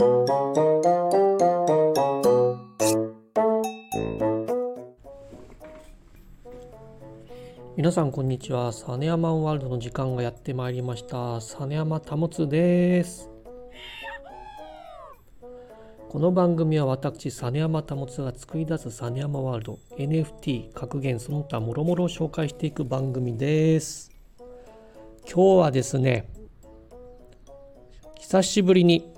皆さんこんにちは。サネアマンワールドの時間がやってまいりました。サネアマタツです。この番組は私サネヤマタモツが作り出すサネヤマワールド。NFT 格言その他もろもろを紹介していく番組です。今日はですね久しぶりに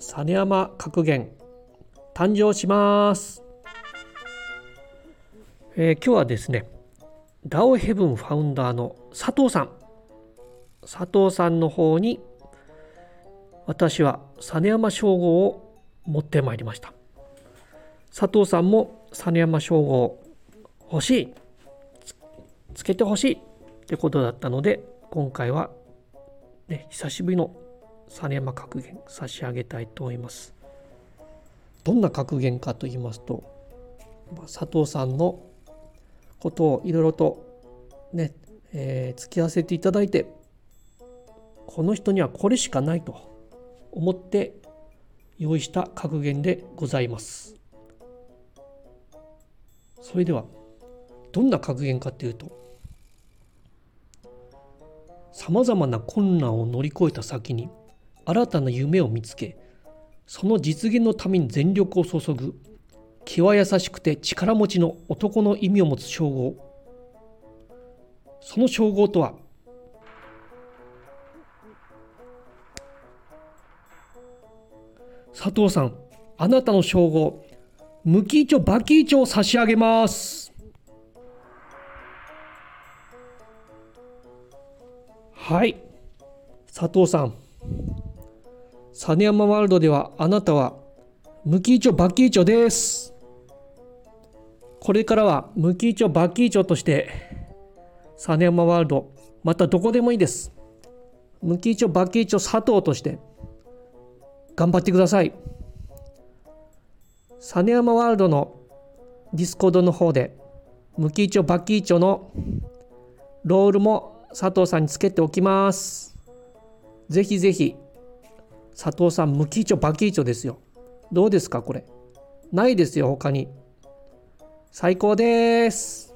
サネヤマ格言誕生します、えー、今日はですねダオヘブンファウンダーの佐藤さん。佐藤さんの方に私は実山称号を持ってまいりました。佐藤さんも実山称号欲しいつけてほしいってことだったので今回は、ね、久しぶりの実山格言差し上げたいと思いますどんな格言かと言いますと佐藤さんのことをいろいろとね、えー、付き合わせていただいてこの人にはこれしかないと思って用意した格言でございます。それではどんな格言かというとさまざまな困難を乗り越えた先に新たな夢を見つけその実現のために全力を注ぐ気は優しくて力持ちの男の意味を持つ称号その称号とは佐藤さん、あなたの称号、ムキーチョバキーチョを差し上げます。はい、佐藤さん。実山ワールドではあなたはムキーチョバキーチョです。これからはムキーチョバキーチョとして実山ワールドまたどこでもいいです。ムキーチョバキーチョ佐藤として頑張ってください。実山ワールドのディスコードの方で、ムキイチョバキイチョのロールも佐藤さんにつけておきます。ぜひぜひ、佐藤さん、ムキイチョバキイチョですよ。どうですか、これ？ないですよ、他に。最高です。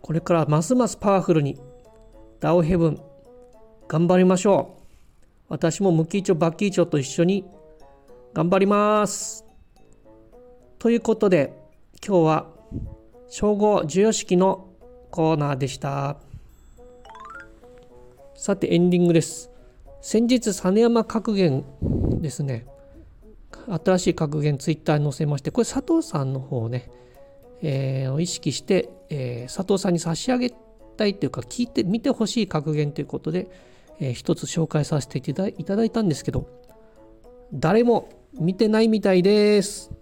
これからますますパワフルにダオヘブン頑張りましょう私もムキーチョバキーチョと一緒に頑張りますということで今日は称号授与式のコーナーでした。さてエンディングです。先日実山格言ですね。新しい格言ツイッターに載せましてこれ佐藤さんの方をね、えー、意識して、えー、佐藤さんに差し上げたいというか聞いてみてほしい格言ということで、えー、一つ紹介させていただいたんですけど誰も見てないみたいです。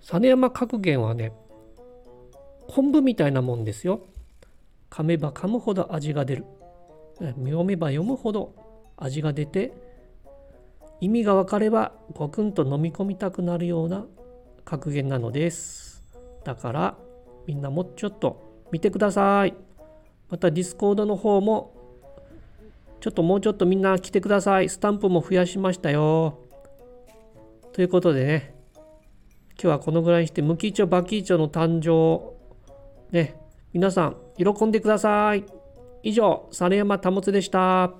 実山格言はね昆布みたいなもんですよ。噛めば噛むほど味が出る。読めば読むほど味が出て意味が分かればゴクンと飲み込みたくなるような格言なのです。だからみんなもうちょっと見てください。またディスコードの方もちょっともうちょっとみんな来てください。スタンプも増やしましたよ。ということでね、今日はこのぐらいにして、ムキイチョバキイチョの誕生、ね、皆さん喜んでください。以上、実山保でした。